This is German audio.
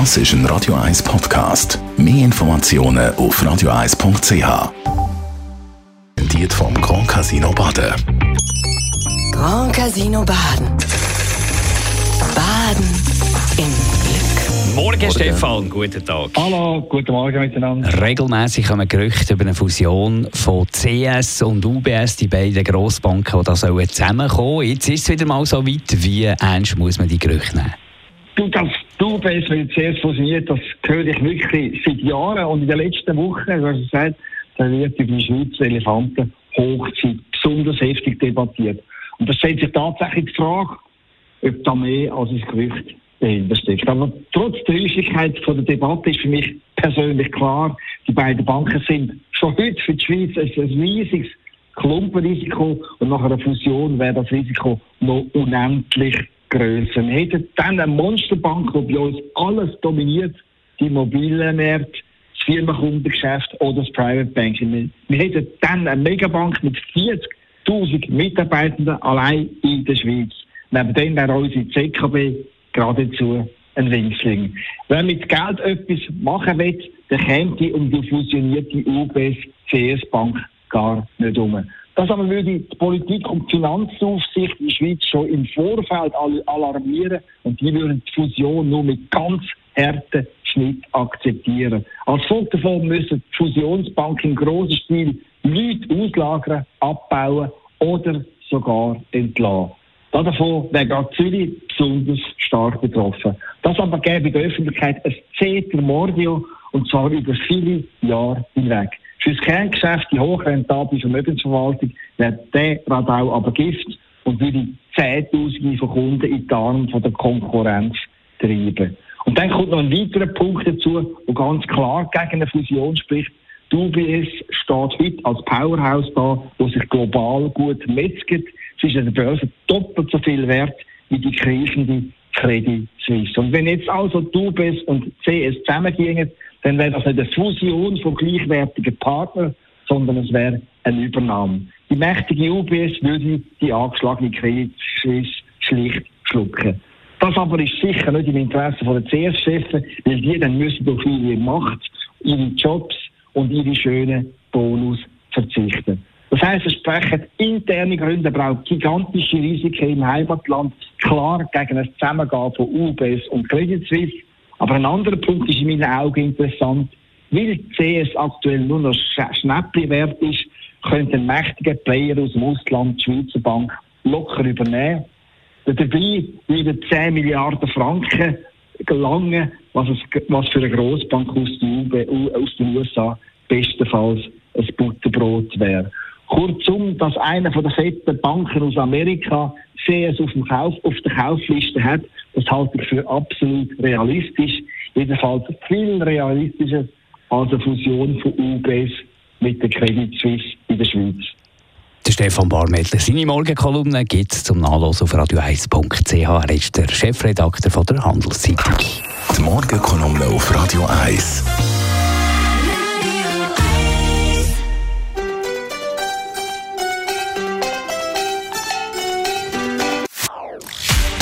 Das ist ein Radio 1 Podcast. Mehr Informationen auf radio1.ch. Präsentiert vom Grand Casino Baden. Grand Casino Baden. Baden im Glück. Morgen, Stefan, guten Tag. Hallo, guten Morgen miteinander. Regelmäßig kommen Gerüchte über eine Fusion von CS und UBS, die beiden Grossbanken, die da sollen zusammenkommen Jetzt ist es wieder mal so weit. Wie ernst muss man die Gerüchte nehmen? Du, dass die UBS mit CS fusioniert, das höre ich wirklich seit Jahren. Und in den letzten Wochen, du hast gesagt, da wird über die Schweizer Elefantenhochzeit besonders heftig debattiert. Und das stellt sich tatsächlich die Frage, ob da mehr als ein Gerücht dahinter steckt. Aber trotz der Häufigkeit von der Debatte ist für mich persönlich klar, die beiden Banken sind schon heute für die Schweiz ein riesiges Klumpenrisiko und nach einer Fusion wäre das Risiko noch unendlich grösser. Wir hätten dann eine Monsterbank, die bei uns alles dominiert, die Immobilienmärkte, das Firmenkundengeschäft oder das Private Banking. Wir hätten dann eine Megabank mit 40.000 Mitarbeitenden allein in der Schweiz. Neben dem wäre unsere ZKB geradezu ein Winzling. Wer mit Geld etwas machen will, der käme um die fusionierte UBS CS Bank gar nicht um. Das aber würde die Politik und die Finanzaufsicht in der Schweiz schon im Vorfeld alarmieren und die würden die Fusion nur mit ganz harten Schnitt akzeptieren. Als Folge davon müssen die Fusionsbanken im grossen Stil Leute auslagern, abbauen oder sogar entlassen. Davon wäre gerade Zürich besonders stark betroffen. Das aber gäbe in der Öffentlichkeit ein Zeter Mordio und zwar über viele Jahre hinweg. Für das Kerngeschäft, die hochrentable Vermögensverwaltung, wäre der Radau aber Gift und würde Zehntausende von Kunden in die Arme von der Konkurrenz treiben. Und dann kommt noch ein weiterer Punkt dazu, der ganz klar gegen eine Fusion spricht. Die UBS steht heute als Powerhouse da, wo sich global gut metzget. Sie ist an der Börse doppelt so viel wert wie die kriechende Credit Suisse. Und wenn jetzt also die UBS und CS zusammengehen, dann wäre das nicht eine Fusion von gleichwertigen Partnern, sondern es wäre eine Übernahme. Die mächtige UBS würde die angeschlagene Credit Suisse schlicht schlucken. Das aber ist sicher nicht im Interesse der CS-Chefs, weil die dann müssen durch ihre Macht, ihre Jobs und ihre schönen Bonus verzichten. Das heisst, es sprechen interne Gründe, aber auch gigantische Risiken im Heimatland klar gegen ein Zusammengehen von UBS und Credit Suisse. Aber ein anderer Punkt ist in meinen Augen interessant. Weil CS aktuell nur noch Schnäppchen wert ist, könnte mächtige Player aus dem Ausland die Schweizer Bank locker übernehmen. Dabei würden 10 Milliarden Franken gelangen, was, es, was für eine Grossbank aus, aus den USA bestenfalls ein Butterbrot wäre. Kurzum, dass einer von den fetten Banken aus Amerika CS auf, dem Kauf, auf der Kaufliste hat, das halte ich für absolut realistisch. Jedenfalls viel realistischer als eine Fusion von UBS mit der Credit Suisse in der Schweiz. Der Stefan Barmettler, seine Morgenkolumne gibt es zum Nachlesen auf radio1.ch. Er ist der Chefredakteur von der Handelszeitung. Die Morgenkolumne auf Radio 1.